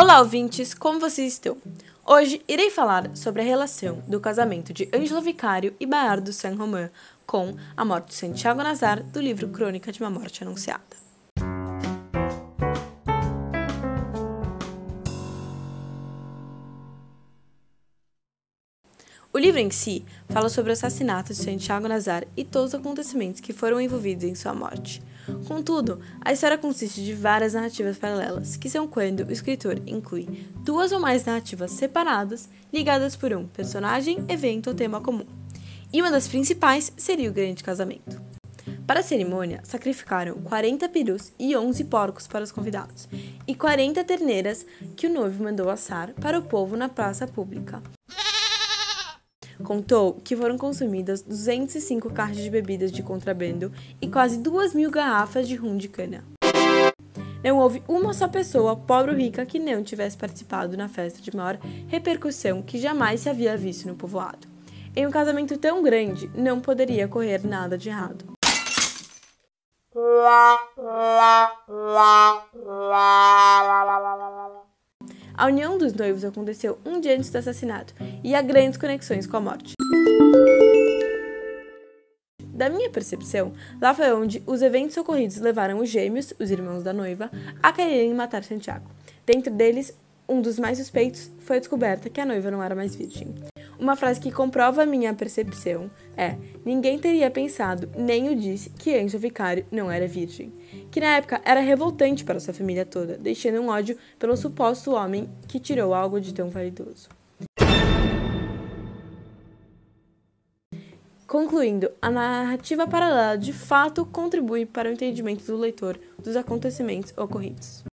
Olá, ouvintes, como vocês estão? Hoje irei falar sobre a relação do casamento de Ângelo Vicário e Bayard Saint-Romain com a morte de Santiago Nazar do livro Crônica de uma Morte Anunciada. O livro em si fala sobre o assassinato de Santiago Nazar e todos os acontecimentos que foram envolvidos em sua morte. Contudo, a história consiste de várias narrativas paralelas, que são quando o escritor inclui duas ou mais narrativas separadas, ligadas por um personagem, evento ou tema comum. E uma das principais seria o Grande Casamento. Para a cerimônia, sacrificaram 40 perus e 11 porcos para os convidados, e 40 terneiras que o noivo mandou assar para o povo na praça pública, contou que foram consumidas 205 caixas de bebidas de contrabando e quase 2 mil garrafas de rum de cana. Não houve uma só pessoa, pobre ou rica, que não tivesse participado na festa de maior repercussão que jamais se havia visto no povoado. Em um casamento tão grande, não poderia correr nada de errado. A união dos noivos aconteceu um dia antes do assassinato e há grandes conexões com a morte. Da minha percepção, lá foi onde os eventos ocorridos levaram os gêmeos, os irmãos da noiva, a quererem matar Santiago. Dentro deles, um dos mais suspeitos foi a descoberta que a noiva não era mais virgem. Uma frase que comprova a minha percepção é: ninguém teria pensado, nem o disse, que Anjo Vicário não era virgem. Que na época era revoltante para sua família toda, deixando um ódio pelo suposto homem que tirou algo de tão validoso. Concluindo, a narrativa paralela de fato contribui para o entendimento do leitor dos acontecimentos ocorridos.